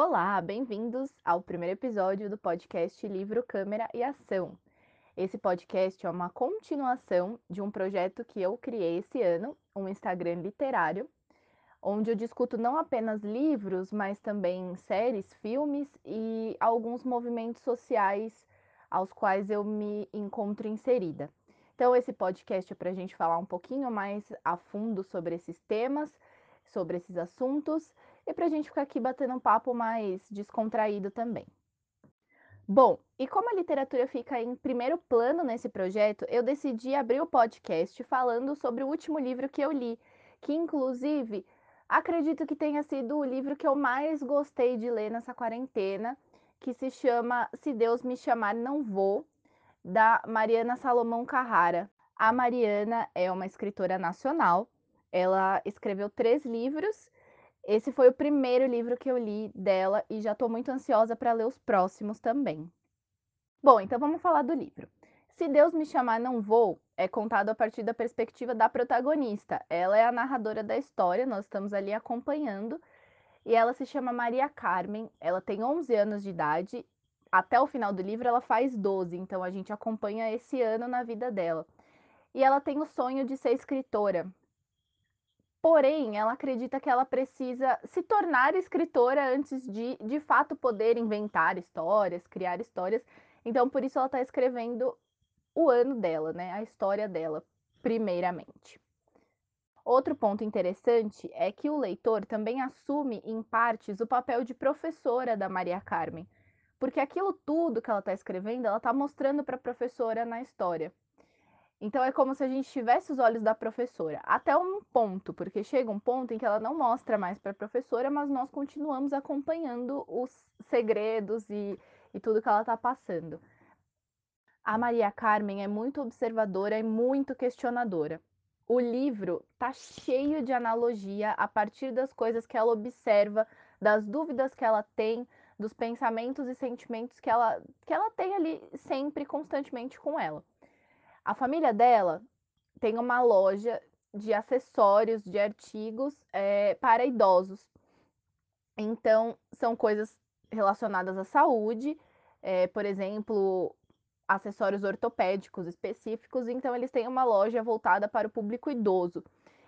Olá, bem-vindos ao primeiro episódio do podcast Livro, Câmera e Ação. Esse podcast é uma continuação de um projeto que eu criei esse ano, um Instagram literário, onde eu discuto não apenas livros, mas também séries, filmes e alguns movimentos sociais aos quais eu me encontro inserida. Então, esse podcast é para a gente falar um pouquinho mais a fundo sobre esses temas, sobre esses assuntos e para a gente ficar aqui batendo um papo mais descontraído também. Bom, e como a literatura fica em primeiro plano nesse projeto, eu decidi abrir o podcast falando sobre o último livro que eu li, que inclusive acredito que tenha sido o livro que eu mais gostei de ler nessa quarentena, que se chama Se Deus Me Chamar Não Vou, da Mariana Salomão Carrara. A Mariana é uma escritora nacional, ela escreveu três livros esse foi o primeiro livro que eu li dela e já estou muito ansiosa para ler os próximos também. Bom, então vamos falar do livro. Se Deus me chamar, não vou é contado a partir da perspectiva da protagonista. Ela é a narradora da história, nós estamos ali acompanhando. E ela se chama Maria Carmen, ela tem 11 anos de idade. Até o final do livro ela faz 12, então a gente acompanha esse ano na vida dela. E ela tem o sonho de ser escritora. Porém, ela acredita que ela precisa se tornar escritora antes de, de fato, poder inventar histórias, criar histórias. Então, por isso, ela está escrevendo o ano dela, né? A história dela, primeiramente. Outro ponto interessante é que o leitor também assume, em partes, o papel de professora da Maria Carmen, porque aquilo tudo que ela está escrevendo, ela está mostrando para a professora na história. Então é como se a gente tivesse os olhos da professora, até um ponto, porque chega um ponto em que ela não mostra mais para a professora, mas nós continuamos acompanhando os segredos e, e tudo que ela está passando. A Maria Carmen é muito observadora e muito questionadora. O livro tá cheio de analogia a partir das coisas que ela observa, das dúvidas que ela tem, dos pensamentos e sentimentos que ela, que ela tem ali sempre, constantemente com ela. A família dela tem uma loja de acessórios, de artigos é, para idosos. Então, são coisas relacionadas à saúde, é, por exemplo, acessórios ortopédicos específicos. Então, eles têm uma loja voltada para o público idoso.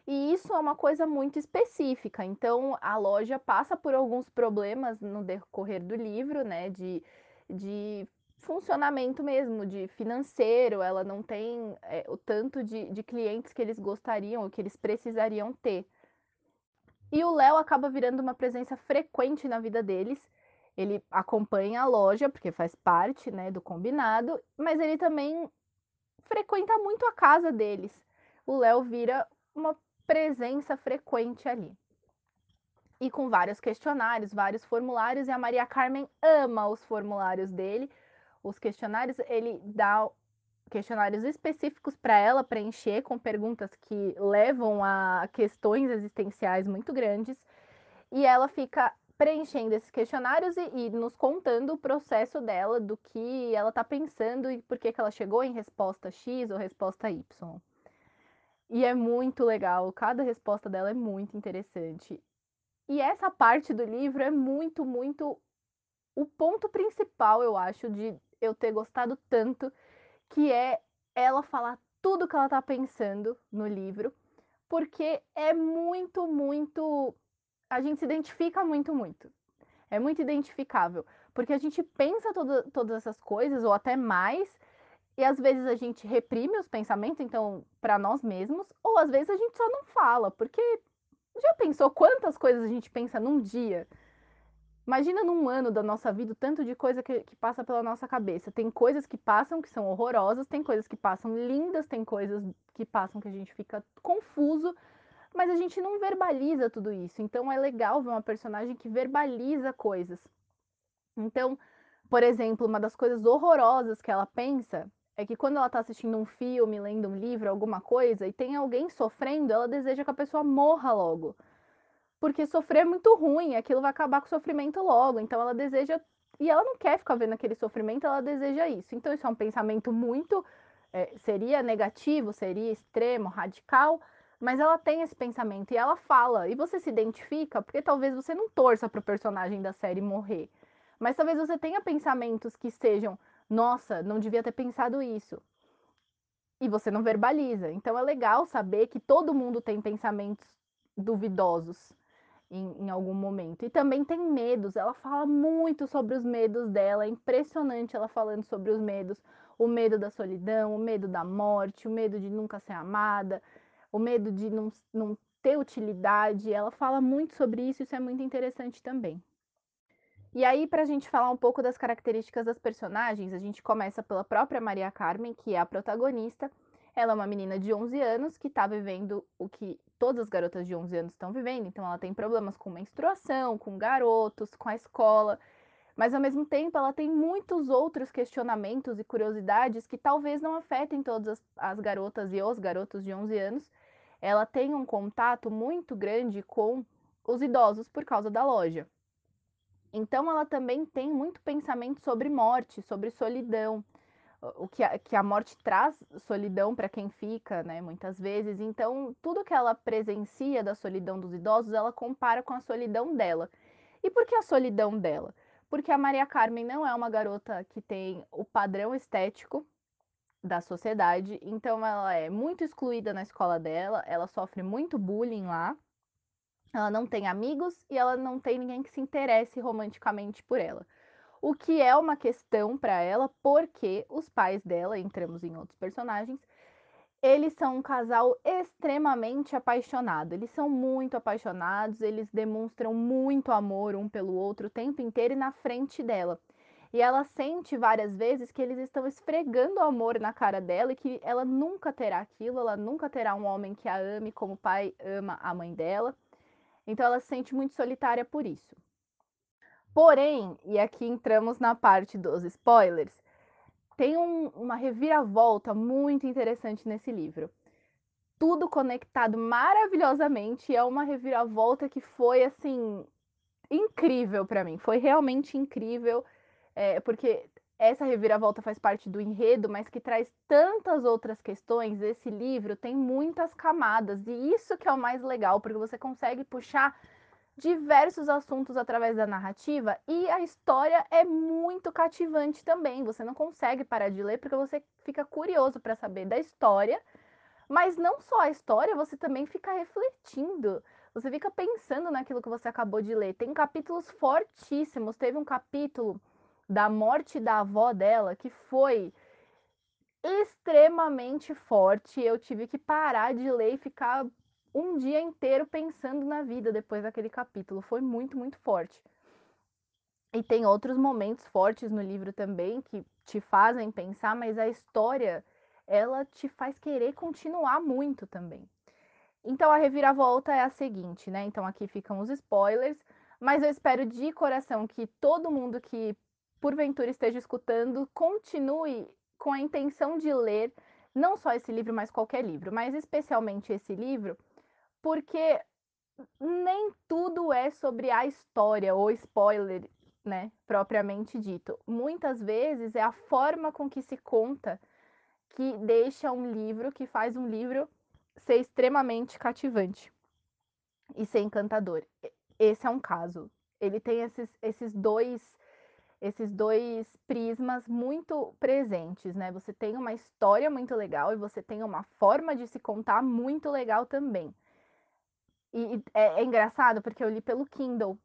E isso é uma coisa muito específica. Então, a loja passa por alguns problemas no decorrer do livro, né? De, de funcionamento mesmo, de financeiro, ela não tem é, o tanto de, de clientes que eles gostariam, que eles precisariam ter. E o Léo acaba virando uma presença frequente na vida deles. Ele acompanha a loja, porque faz parte né, do combinado, mas ele também frequenta muito a casa deles. O Léo vira uma presença frequente ali. E com vários questionários, vários formulários, e a Maria Carmen ama os formulários dele, os questionários, ele dá questionários específicos para ela preencher com perguntas que levam a questões existenciais muito grandes. E ela fica preenchendo esses questionários e, e nos contando o processo dela, do que ela está pensando e por que, que ela chegou em resposta X ou resposta Y. E é muito legal, cada resposta dela é muito interessante. E essa parte do livro é muito, muito o ponto principal, eu acho, de eu ter gostado tanto, que é ela falar tudo que ela tá pensando no livro, porque é muito, muito. A gente se identifica muito, muito. É muito identificável. Porque a gente pensa todo, todas essas coisas, ou até mais, e às vezes a gente reprime os pensamentos, então, para nós mesmos, ou às vezes a gente só não fala, porque já pensou quantas coisas a gente pensa num dia? Imagina num ano da nossa vida o tanto de coisa que, que, passa pela nossa cabeça. Tem coisas que passam que são horrorosas, tem coisas que passam lindas, tem coisas que passam que a gente fica confuso, mas a gente não verbaliza tudo isso. Então é legal ver uma personagem que verbaliza coisas. Então, por exemplo, uma das coisas horrorosas que ela pensa é que quando ela está assistindo um filme, lendo um livro, alguma coisa, e tem alguém sofrendo, ela deseja que a pessoa morra logo porque sofrer é muito ruim, aquilo vai acabar com o sofrimento logo. Então ela deseja. E ela não quer ficar vendo aquele sofrimento, ela deseja isso. Então isso é um pensamento muito. É, seria negativo, seria extremo, radical, Mas ela tem esse pensamento e ela fala, e você se identifica, porque talvez você não torça para o personagem da série morrer. Mas talvez você tenha pensamentos que sejam, nossa, não devia ter pensado isso. E você não verbaliza. Então é legal saber que todo mundo tem pensamentos duvidosos em, em, algum momento. E também tem medos. Ela fala muito sobre os medos dela. É impressionante ela falando sobre os medos. O medo da solidão, o medo da morte, o medo de nunca ser amada, o medo de não, não ter utilidade. Ela fala muito sobre isso, isso é muito interessante também. E aí, para a gente falar um pouco das características das personagens, a gente começa pela própria Maria Carmen, que é a protagonista. Ela é uma menina de 11 anos que está vivendo o que todas as garotas de 11 anos estão vivendo. Então, ela tem problemas com menstruação, com garotos, com a escola. Mas, ao mesmo tempo, ela tem muitos outros questionamentos e curiosidades que talvez não afetem todas as, as garotas e os garotos de 11 anos. Ela tem um contato muito grande com os idosos por causa da loja. Então, ela também tem muito pensamento sobre morte, sobre solidão o que a, que a morte traz solidão para quem fica, né, muitas vezes. Então, tudo que ela presencia da solidão dos idosos, ela compara com a solidão dela. E por que a solidão dela? Porque a Maria Carmen não é uma garota que tem o padrão estético da sociedade, então ela é muito excluída na escola dela, ela sofre muito bullying lá. Ela não tem amigos e ela não tem ninguém que se interesse romanticamente por ela o que é uma questão para ela, porque os pais dela, entramos em outros personagens, eles são um casal extremamente apaixonado. Eles são muito apaixonados, eles demonstram muito amor um pelo outro o tempo inteiro e na frente dela. E ela sente várias vezes que eles estão esfregando amor na cara dela e que ela nunca terá aquilo, ela nunca terá um homem que a ame como o pai ama a mãe dela. Então ela se sente muito solitária por isso. Porém, e aqui entramos na parte dos spoilers, tem um, uma reviravolta muito interessante nesse livro. Tudo conectado maravilhosamente, é uma reviravolta que foi assim incrível para mim. Foi realmente incrível, é, porque essa reviravolta faz parte do enredo, mas que traz tantas outras questões. Esse livro tem muitas camadas, e isso que é o mais legal, porque você consegue puxar diversos assuntos através da narrativa e a história é muito cativante também. Você não consegue parar de ler porque você fica curioso para saber da história, mas não só a história, você também fica refletindo. Você fica pensando naquilo que você acabou de ler. Tem capítulos fortíssimos. Teve um capítulo da morte da avó dela que foi extremamente forte. Eu tive que parar de ler e ficar um dia inteiro pensando na vida depois daquele capítulo. Foi muito, muito forte. E tem outros momentos fortes no livro também que te fazem pensar, mas a história ela te faz querer continuar muito também. Então a reviravolta é a seguinte, né? Então aqui ficam os spoilers, mas eu espero de coração que todo mundo que porventura esteja escutando continue com a intenção de ler não só esse livro, mas qualquer livro, mas especialmente esse livro, porque nem tudo é sobre a história ou spoiler, né, propriamente dito. Muitas vezes é a forma com que se conta que deixa um livro, que faz um livro ser extremamente cativante e ser encantador. Esse é um caso. Ele tem esses, esses dois esses dois prismas muito presentes, né? Você tem uma história muito legal e você tem uma forma de se contar muito legal também. E é, é, engraçado porque eu li pelo Kindle.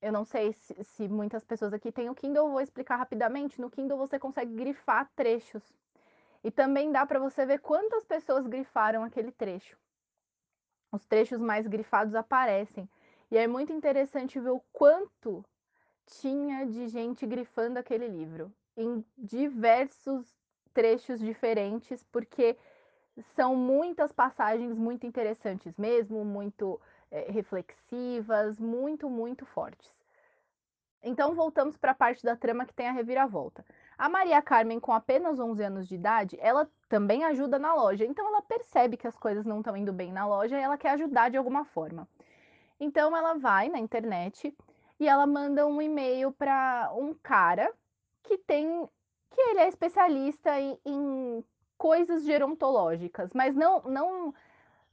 Eu não sei se, se muitas pessoas aqui têm o Kindle, vou explicar rapidamente. No Kindle você consegue grifar trechos. E também dá para você ver quantas pessoas grifaram aquele trecho. Os trechos mais grifados aparecem. E é muito interessante ver o quanto tinha de gente grifando aquele livro em diversos trechos diferentes, porque são muitas passagens muito interessantes mesmo, muito é, reflexivas, muito, muito fortes. Então voltamos para a parte da trama que tem a reviravolta. A Maria Carmen, com apenas 11 anos de idade, ela também ajuda na loja. Então ela percebe que as coisas não estão indo bem na loja e ela quer ajudar de alguma forma. Então ela vai na internet e ela manda um e-mail para um cara que tem que ele é especialista em, em coisas gerontológicas, mas não, não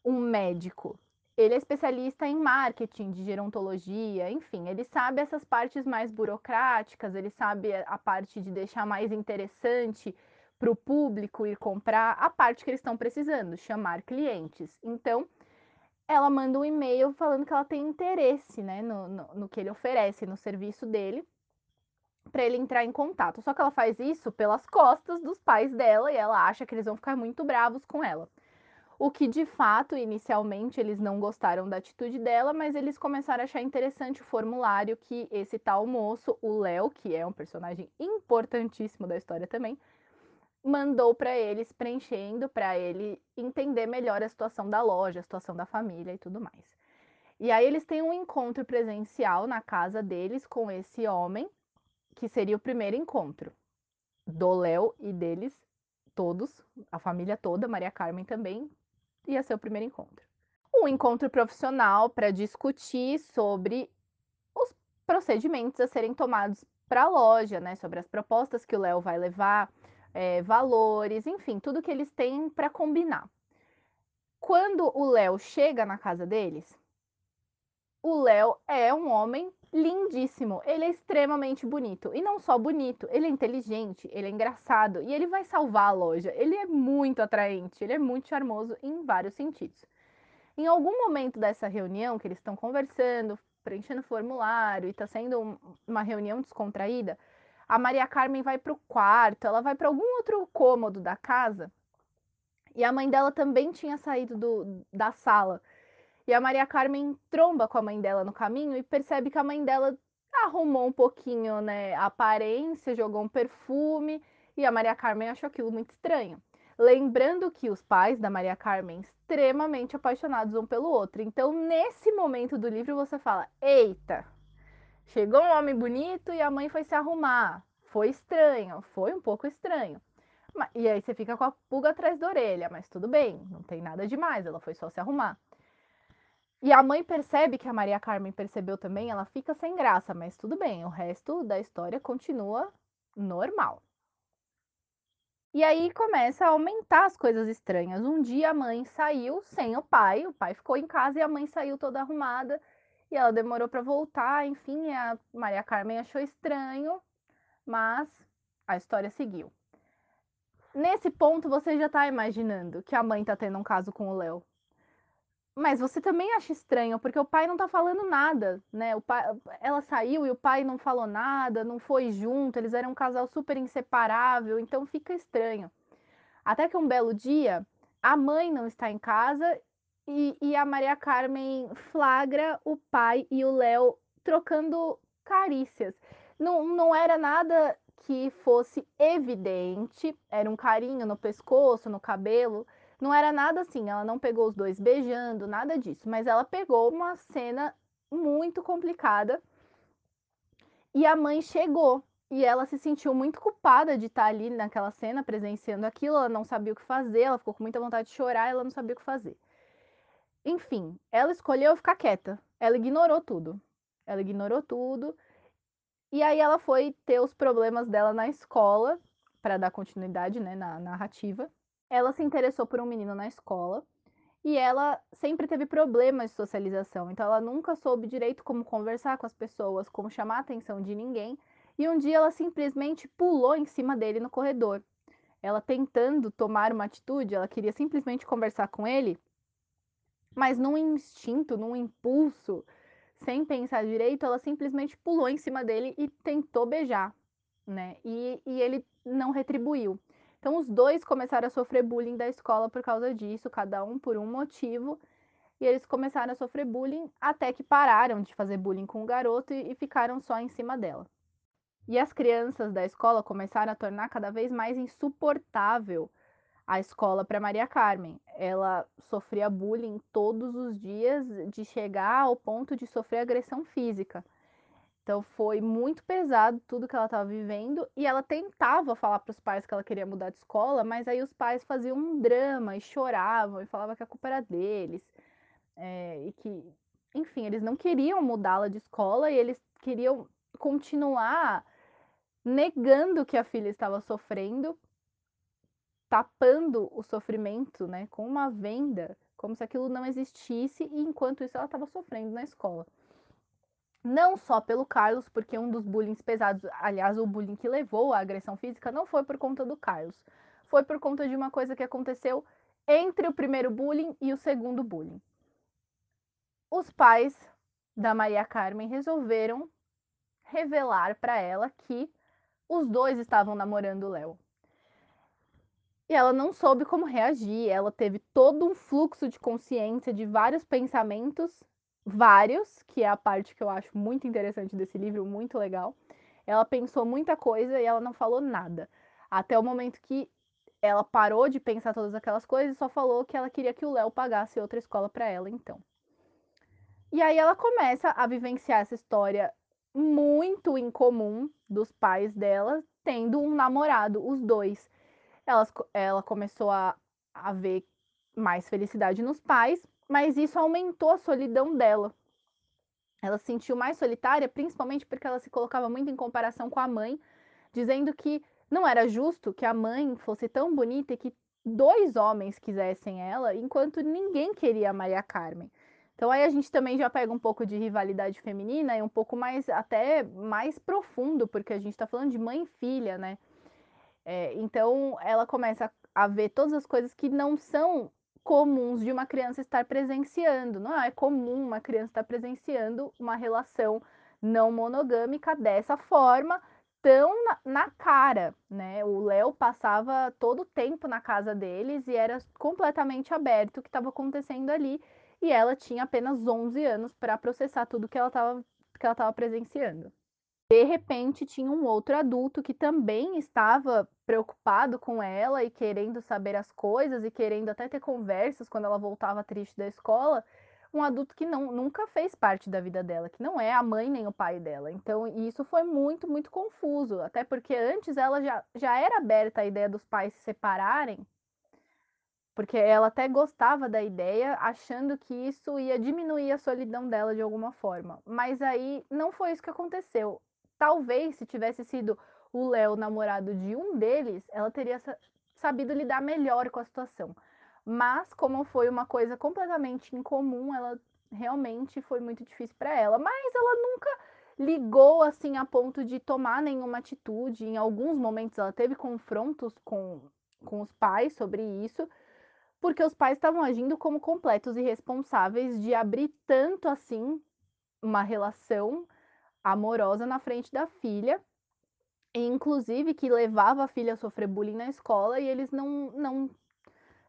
um médico. Ele é especialista em marketing, de gerontologia, enfim, ele sabe essas partes mais burocráticas, ele sabe a parte de deixar mais interessante para o público ir comprar a parte que eles estão precisando, chamar clientes. Então, ela manda um e-mail falando que ela tem interesse né, no, no, no que ele oferece, no serviço dele, para ele entrar em contato. Só que ela faz isso pelas costas dos pais dela e ela acha que eles vão ficar muito bravos com ela. O que de fato, inicialmente, eles não gostaram da atitude dela, mas eles começaram a achar interessante o formulário que esse tal moço, o Léo, que é um personagem importantíssimo da história também, mandou para eles preenchendo para ele entender melhor a situação da loja, a situação da família e tudo mais. E aí eles têm um encontro presencial na casa deles com esse homem, que seria o primeiro encontro do Léo e deles todos, a família toda, Maria Carmen também, ia ser o primeiro encontro. Um encontro profissional para discutir sobre os procedimentos a serem tomados para a loja, né? Sobre as propostas que o Léo vai levar, é, valores, enfim, tudo que eles têm para combinar. Quando o Léo chega na casa deles, o Léo é um homem lindíssimo. Ele é extremamente bonito. E não só bonito, ele é inteligente, ele é engraçado e ele vai salvar a loja. Ele é muito atraente, ele é muito charmoso em vários sentidos. Em algum momento dessa reunião que eles estão conversando, preenchendo formulário e está sendo uma reunião descontraída, a Maria Carmen vai para o quarto, ela vai para algum outro cômodo da casa e a mãe dela também tinha saído do, da sala. E a Maria Carmen tromba com a mãe dela no caminho e percebe que a mãe dela arrumou um pouquinho, né, a aparência, jogou um perfume, e a Maria Carmen achou aquilo muito estranho. Lembrando que os pais da Maria Carmen extremamente apaixonados um pelo outro. Então, nesse momento do livro, você fala: "Eita, chegou um homem bonito e a mãe foi se arrumar. Foi estranho, foi um pouco estranho." E aí você fica com a pulga atrás da orelha, mas tudo bem, não tem nada demais, ela foi só se arrumar. E a mãe percebe que a Maria Carmen percebeu também, ela fica sem graça, mas tudo bem, o resto da história continua normal. E aí começa a aumentar as coisas estranhas. Um dia a mãe saiu sem o pai, o pai ficou em casa e a mãe saiu toda arrumada e ela demorou para voltar. Enfim, a Maria Carmen achou estranho, mas a história seguiu. Nesse ponto você já está imaginando que a mãe está tendo um caso com o Léo. Mas você também acha estranho, porque o pai não tá falando nada, né? O pai, ela saiu e o pai não falou nada, não foi junto, eles eram um casal super inseparável, então fica estranho. Até que um belo dia, a mãe não está em casa e, e a Maria Carmen flagra o pai e o Léo trocando carícias. Não, não era nada que fosse evidente, era um carinho no pescoço, no cabelo, não era nada assim, ela não pegou os dois beijando, nada disso, mas ela pegou uma cena muito complicada e a mãe chegou e ela se sentiu muito culpada de estar ali naquela cena presenciando aquilo, ela não sabia o que fazer, ela ficou com muita vontade de chorar, ela não sabia o que fazer. Enfim, ela escolheu ficar quieta. Ela ignorou tudo. Ela ignorou tudo. E aí ela foi ter os problemas dela na escola para dar continuidade, né, na narrativa ela se interessou por um menino na escola e ela sempre teve problemas de socialização, então ela nunca soube direito como conversar com as pessoas, como chamar a atenção de ninguém. E um dia ela simplesmente pulou em cima dele no corredor. Ela tentando tomar uma atitude, ela queria simplesmente conversar com ele, mas num instinto, num impulso, sem pensar direito, ela simplesmente pulou em cima dele e tentou beijar, né? E, e ele não retribuiu. Então, os dois começaram a sofrer bullying da escola por causa disso, cada um por um motivo. E eles começaram a sofrer bullying até que pararam de fazer bullying com o garoto e, e ficaram só em cima dela. E as crianças da escola começaram a tornar cada vez mais insuportável a escola para Maria Carmen. Ela sofria bullying todos os dias, de chegar ao ponto de sofrer agressão física. Então foi muito pesado tudo que ela estava vivendo e ela tentava falar para os pais que ela queria mudar de escola, mas aí os pais faziam um drama e choravam e falavam que a culpa era deles é, e que, enfim, eles não queriam mudá-la de escola e eles queriam continuar negando que a filha estava sofrendo, tapando o sofrimento, né, com uma venda, como se aquilo não existisse e enquanto isso ela estava sofrendo na escola. Não só pelo Carlos, porque um dos bullying pesados, aliás, o bullying que levou à agressão física não foi por conta do Carlos, foi por conta de uma coisa que aconteceu entre o primeiro bullying e o segundo bullying. Os pais da Maria Carmen resolveram revelar para ela que os dois estavam namorando o Léo. E ela não soube como reagir, ela teve todo um fluxo de consciência de vários pensamentos, vários, que é a parte que eu acho muito interessante desse livro, muito legal. Ela pensou muita coisa e ela não falou nada. Até o momento que ela parou de pensar todas aquelas coisas e só falou que ela queria que o Léo pagasse outra escola para ela, então. E aí ela começa a vivenciar essa história muito incomum dos pais dela tendo um namorado, os dois. Ela, ela começou a, a ver mais felicidade nos pais, mas isso aumentou a solidão dela. Ela se sentiu mais solitária, principalmente porque ela se colocava muito em comparação com a mãe, dizendo que não era justo que a mãe fosse tão bonita e que dois homens quisessem ela, enquanto ninguém queria a Maria Carmen. Então aí a gente também já pega um pouco de rivalidade feminina e um pouco mais, até mais profundo, porque a gente está falando de mãe e filha, né? É, então ela começa a ver todas as coisas que não são comuns de uma criança estar presenciando. Não é comum uma criança estar presenciando uma relação não monogâmica dessa forma, tão na, na cara, né? O Léo passava todo o tempo na casa deles e era completamente aberto o que estava acontecendo ali e ela tinha apenas 11 anos para processar tudo que ela estava que ela estava presenciando. De repente, tinha um outro adulto que também estava preocupado com ela e querendo saber as coisas e querendo até ter conversas quando ela voltava triste da escola. Um adulto que não, nunca fez parte da vida dela, que não é a mãe nem o pai dela. Então, isso foi muito, muito confuso. Até porque antes ela já, já era aberta à ideia dos pais se separarem porque ela até gostava da ideia, achando que isso ia diminuir a solidão dela de alguma forma. Mas aí não foi isso que aconteceu. Talvez se tivesse sido o Léo namorado de um deles, ela teria sabido lidar melhor com a situação. Mas como foi uma coisa completamente incomum, ela realmente foi muito difícil para ela. Mas ela nunca ligou assim a ponto de tomar nenhuma atitude. Em alguns momentos ela teve confrontos com, com os pais sobre isso porque os pais estavam agindo como completos irresponsáveis de abrir tanto assim uma relação amorosa na frente da filha, e inclusive que levava a filha a sofrer bullying na escola e eles não, não,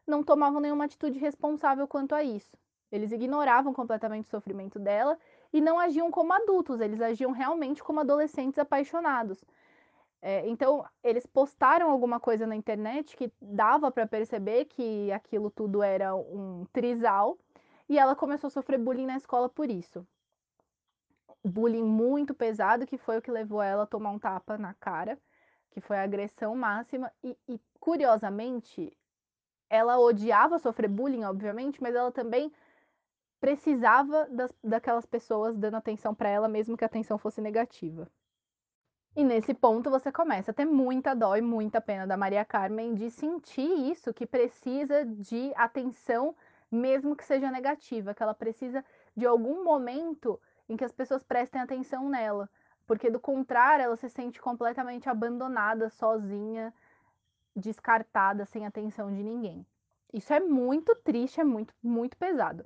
não tomavam nenhuma atitude responsável quanto a isso. Eles ignoravam completamente o sofrimento dela e não agiam como adultos, eles agiam realmente como adolescentes apaixonados. É, então, eles postaram alguma coisa na internet que dava para perceber que aquilo tudo era um trisal, e ela começou a sofrer bullying na escola por isso. Bullying muito pesado, que foi o que levou ela a tomar um tapa na cara, que foi a agressão máxima, e, e curiosamente, ela odiava sofrer bullying, obviamente, mas ela também precisava das, daquelas pessoas dando atenção para ela, mesmo que a atenção fosse negativa. E nesse ponto você começa a ter muita dó e muita pena da Maria Carmen de sentir isso, que precisa de atenção, mesmo que seja negativa, que ela precisa de algum momento em que as pessoas prestem atenção nela. Porque do contrário, ela se sente completamente abandonada, sozinha, descartada, sem atenção de ninguém. Isso é muito triste, é muito, muito pesado.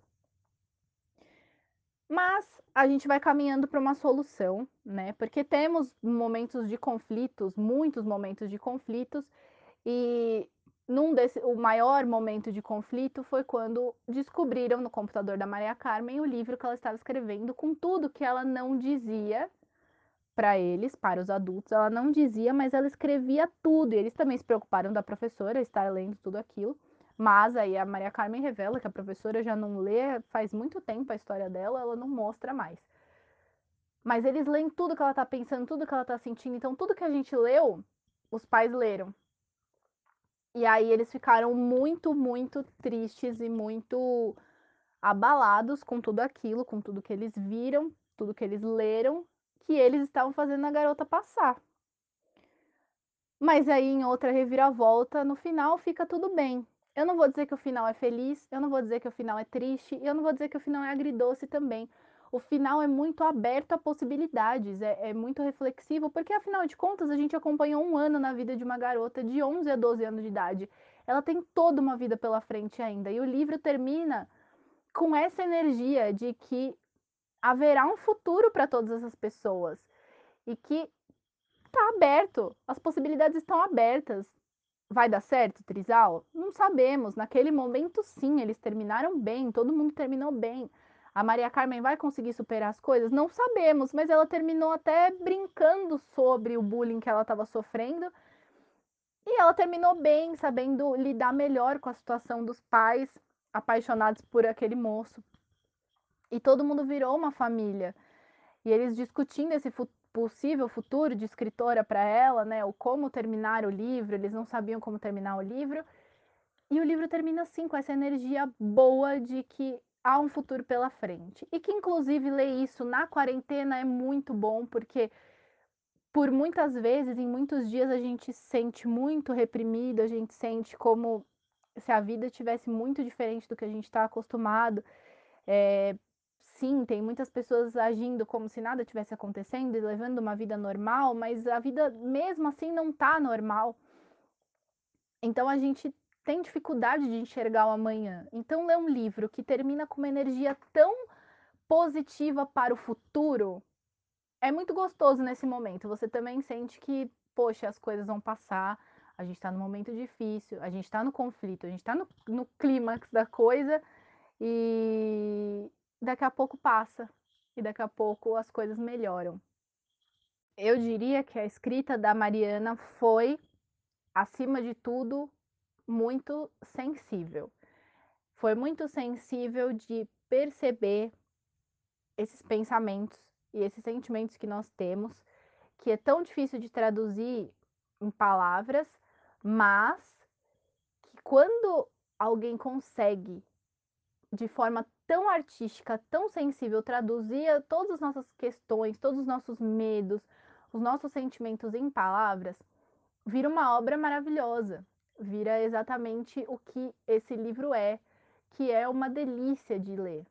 Mas a gente vai caminhando para uma solução, né? Porque temos momentos de conflitos, muitos momentos de conflitos, e num desse, o maior momento de conflito foi quando descobriram no computador da Maria Carmen o livro que ela estava escrevendo com tudo que ela não dizia para eles, para os adultos, ela não dizia, mas ela escrevia tudo. E eles também se preocuparam da professora estar lendo tudo aquilo. Mas aí a Maria Carmen revela que a professora já não lê faz muito tempo a história dela, ela não mostra mais. Mas eles leem tudo que ela tá pensando, tudo que ela tá sentindo. Então, tudo que a gente leu, os pais leram. E aí eles ficaram muito, muito tristes e muito abalados com tudo aquilo, com tudo que eles viram, tudo que eles leram, que eles estavam fazendo a garota passar. Mas aí, em outra reviravolta, no final fica tudo bem. Eu não vou dizer que o final é feliz, eu não vou dizer que o final é triste, eu não vou dizer que o final é agridoce também. O final é muito aberto a possibilidades, é, é muito reflexivo, porque afinal de contas a gente acompanhou um ano na vida de uma garota de 11 a 12 anos de idade. Ela tem toda uma vida pela frente ainda, e o livro termina com essa energia de que haverá um futuro para todas essas pessoas e que está aberto, as possibilidades estão abertas. Vai dar certo, Trizal? Não sabemos. Naquele momento, sim, eles terminaram bem, todo mundo terminou bem. A Maria Carmen vai conseguir superar as coisas? Não sabemos, mas ela terminou até brincando sobre o bullying que ela estava sofrendo. E ela terminou bem, sabendo lidar melhor com a situação dos pais apaixonados por aquele moço. E todo mundo virou uma família. E eles discutindo esse possível futuro de escritora para ela, né? O como terminar o livro, eles não sabiam como terminar o livro. E o livro termina assim, com essa energia boa de que há um futuro pela frente. E que, inclusive, ler isso na quarentena é muito bom, porque por muitas vezes, em muitos dias, a gente se sente muito reprimido, a gente sente como se a vida tivesse muito diferente do que a gente está acostumado. É, sim, tem muitas pessoas agindo como se nada tivesse acontecendo e levando uma vida normal, mas a vida mesmo assim não tá normal. Então a gente tem dificuldade de enxergar o amanhã. Então ler um livro que termina com uma energia tão positiva para o futuro é muito gostoso nesse momento. Você também sente que, poxa, as coisas vão passar, a gente está no momento difícil, a gente está no conflito, a gente está no, no clímax da coisa e daqui a pouco passa e daqui a pouco as coisas melhoram. Eu diria que a escrita da Mariana foi, acima de tudo, muito sensível. Foi muito sensível de perceber esses pensamentos e esses sentimentos que nós temos, que é tão difícil de traduzir em palavras, mas que quando alguém consegue de forma tão artística, tão sensível, traduzir todas as nossas questões, todos os nossos medos, os nossos sentimentos em palavras, vira uma obra maravilhosa. Vira exatamente o que esse livro é, que é uma delícia de ler.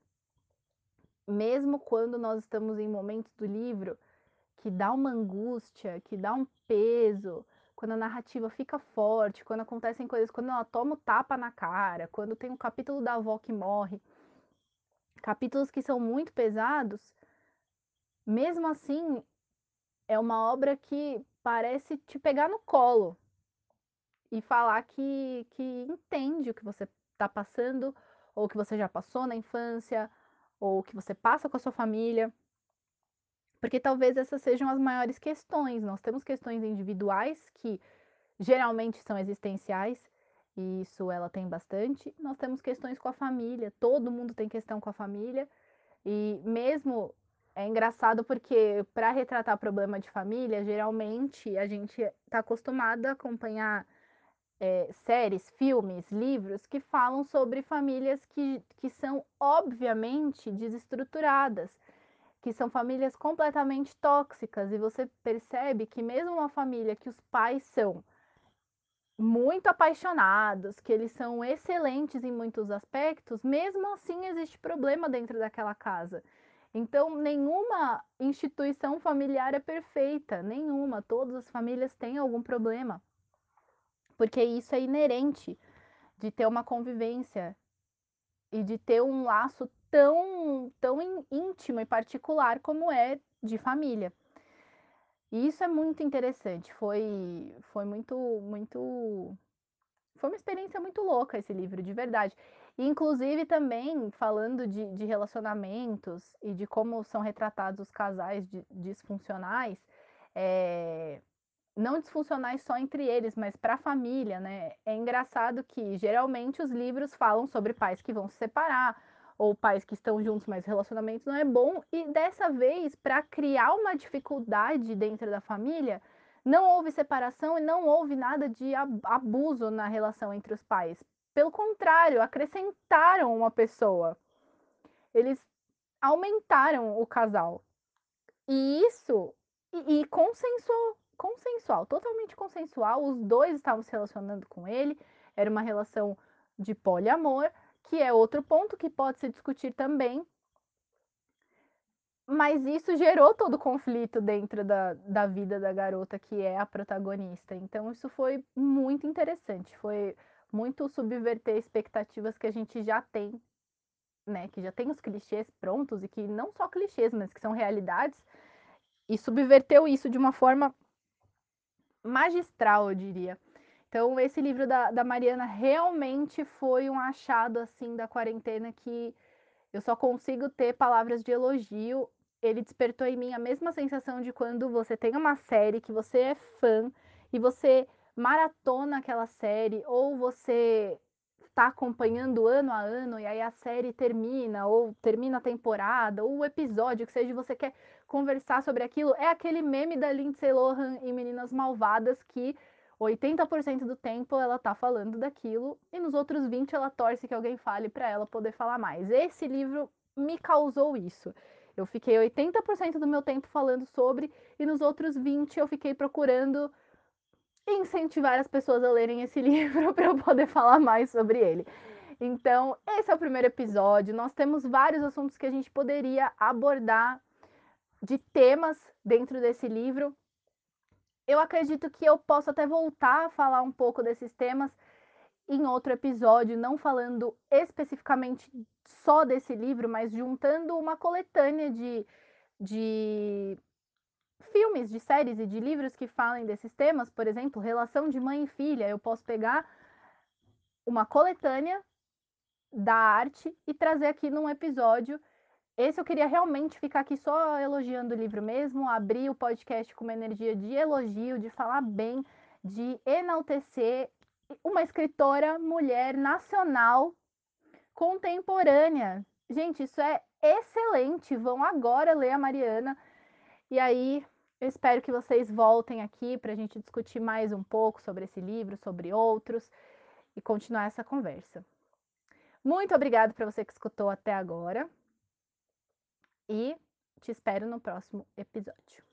Mesmo quando nós estamos em momentos do livro que dá uma angústia, que dá um peso, quando a narrativa fica forte, quando acontecem coisas, quando ela toma o tapa na cara, quando tem um capítulo da avó que morre, capítulos que são muito pesados, mesmo assim, é uma obra que parece te pegar no colo e falar que, que entende o que você está passando, ou que você já passou na infância, ou que você passa com a sua família. Porque talvez essas sejam as maiores questões. Nós temos questões individuais que geralmente são existenciais, e isso ela tem bastante. Nós temos questões com a família, todo mundo tem questão com a família. E mesmo é engraçado porque para retratar problema de família, geralmente a gente está acostumado a acompanhar é, séries, filmes, livros que falam sobre famílias que, que são obviamente desestruturadas que são famílias completamente tóxicas, e você percebe que mesmo uma família que os pais são muito apaixonados, que eles são excelentes em muitos aspectos, mesmo assim existe problema dentro daquela casa. Então, nenhuma instituição familiar é perfeita, nenhuma. Todas as famílias têm algum problema. Porque isso é inerente de ter uma convivência e de ter um laço tão, tão íntimo e particular como é de família. E isso é muito interessante. Foi, foi muito, muito. Foi uma experiência muito louca esse livro, de verdade. E, inclusive, também falando de, de relacionamentos e de como são retratados os casais disfuncionais, é, não disfuncionais só entre eles, mas para a família, né? É engraçado que geralmente os livros falam sobre pais que vão se separar ou pais que estão juntos, mas relacionamento não é bom. E dessa vez, para criar uma dificuldade dentro da família, não houve separação e não houve nada de abuso na relação entre os pais. Pelo contrário, acrescentaram uma pessoa. Eles aumentaram o casal. E isso, e, e consensual, consensual, totalmente consensual. Os dois estavam se relacionando com ele. Era uma relação de poliamor, que é outro ponto que pode se discutir também. Mas isso gerou todo o conflito dentro da, da vida da garota que é a protagonista. Então, isso foi muito interessante. Foi muito subverter expectativas que a gente já tem, né? Que já tem os clichês prontos e que não só clichês, mas que são realidades. E subverteu isso de uma forma magistral, eu diria. Então, esse livro da, da Mariana realmente foi um achado, assim, da quarentena que eu só consigo ter palavras de elogio. Ele despertou em mim a mesma sensação de quando você tem uma série que você é fã e você maratona aquela série ou você está acompanhando ano a ano e aí a série termina ou termina a temporada ou o episódio que seja você quer conversar sobre aquilo, é aquele meme da Lindsay Lohan em Meninas Malvadas que 80% do tempo ela tá falando daquilo e nos outros 20 ela torce que alguém fale para ela poder falar mais. Esse livro me causou isso. Eu fiquei 80% do meu tempo falando sobre e nos outros 20 eu fiquei procurando incentivar as pessoas a lerem esse livro para eu poder falar mais sobre ele. Então, esse é o primeiro episódio. Nós temos vários assuntos que a gente poderia abordar de temas dentro desse livro eu acredito que eu posso até voltar a falar um pouco desses temas em outro episódio, não falando especificamente só desse livro, mas juntando uma coletânea de, de filmes, de séries e de livros que falem desses temas, por exemplo, relação de mãe e filha. Eu posso pegar uma coletânea da arte e trazer aqui num episódio esse eu queria realmente ficar aqui só elogiando o livro mesmo, abrir o podcast com uma energia de elogio, de falar bem, de enaltecer uma escritora mulher nacional contemporânea. Gente, isso é excelente. Vão agora ler a Mariana. E aí, eu espero que vocês voltem aqui para a gente discutir mais um pouco sobre esse livro, sobre outros e continuar essa conversa. Muito obrigada para você que escutou até agora e te espero no próximo episódio.